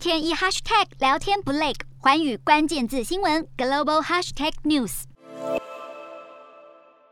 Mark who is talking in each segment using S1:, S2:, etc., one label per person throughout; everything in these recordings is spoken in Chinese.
S1: 天一 hashtag 聊天不累，环宇关键字新闻 global hashtag news。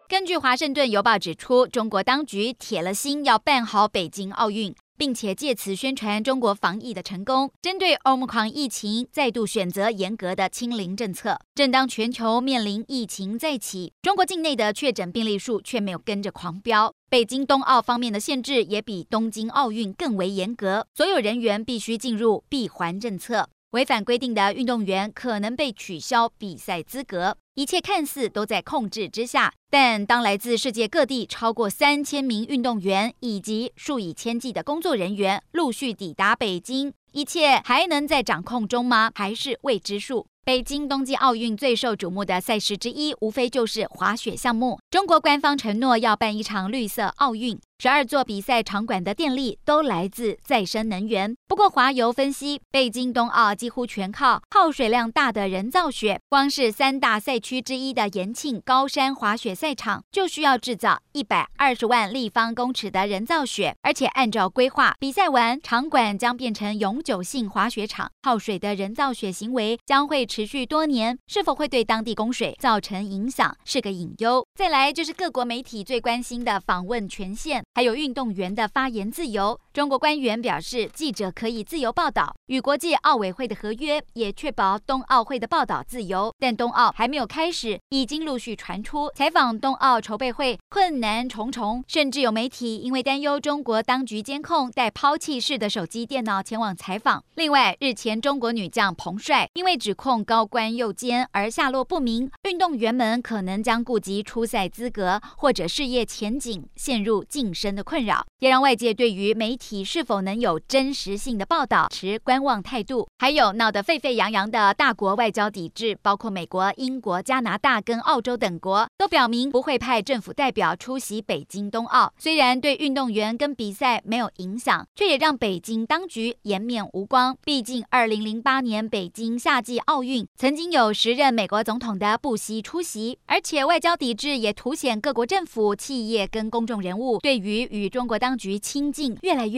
S1: 根据华盛顿邮报指出，中国当局铁了心要办好北京奥运。并且借此宣传中国防疫的成功，针对欧姆狂疫情再度选择严格的清零政策。正当全球面临疫情再起，中国境内的确诊病例数却没有跟着狂飙。北京冬奥方面的限制也比东京奥运更为严格，所有人员必须进入闭环政策。违反规定的运动员可能被取消比赛资格，一切看似都在控制之下。但当来自世界各地超过三千名运动员以及数以千计的工作人员陆续抵达北京，一切还能在掌控中吗？还是未知数？北京冬季奥运最受瞩目的赛事之一，无非就是滑雪项目。中国官方承诺要办一场绿色奥运。十二座比赛场馆的电力都来自再生能源。不过，华油分析，北京冬奥几乎全靠耗水量大的人造雪。光是三大赛区之一的延庆高山滑雪赛场，就需要制造一百二十万立方公尺的人造雪。而且，按照规划，比赛完场馆将变成永久性滑雪场。耗水的人造雪行为将会持续多年，是否会对当地供水造成影响，是个隐忧。再来就是各国媒体最关心的访问权限。还有运动员的发言自由。中国官员表示，记者可以自由报道，与国际奥委会的合约也确保冬奥会的报道自由。但冬奥还没有开始，已经陆续传出采访冬奥筹备会困难重重，甚至有媒体因为担忧中国当局监控，带抛弃式的手机、电脑前往采访。另外，日前中国女将彭帅因为指控高官诱奸而下落不明，运动员们可能将顾及出赛资格或者事业前景，陷入晋升的困扰，也让外界对于媒体体是否能有真实性的报道持观望态度。还有闹得沸沸扬扬的大国外交抵制，包括美国、英国、加拿大跟澳洲等国，都表明不会派政府代表出席北京冬奥。虽然对运动员跟比赛没有影响，却也让北京当局颜面无光。毕竟，二零零八年北京夏季奥运曾经有时任美国总统的布希出席，而且外交抵制也凸显各国政府、企业跟公众人物对于与中国当局亲近越来越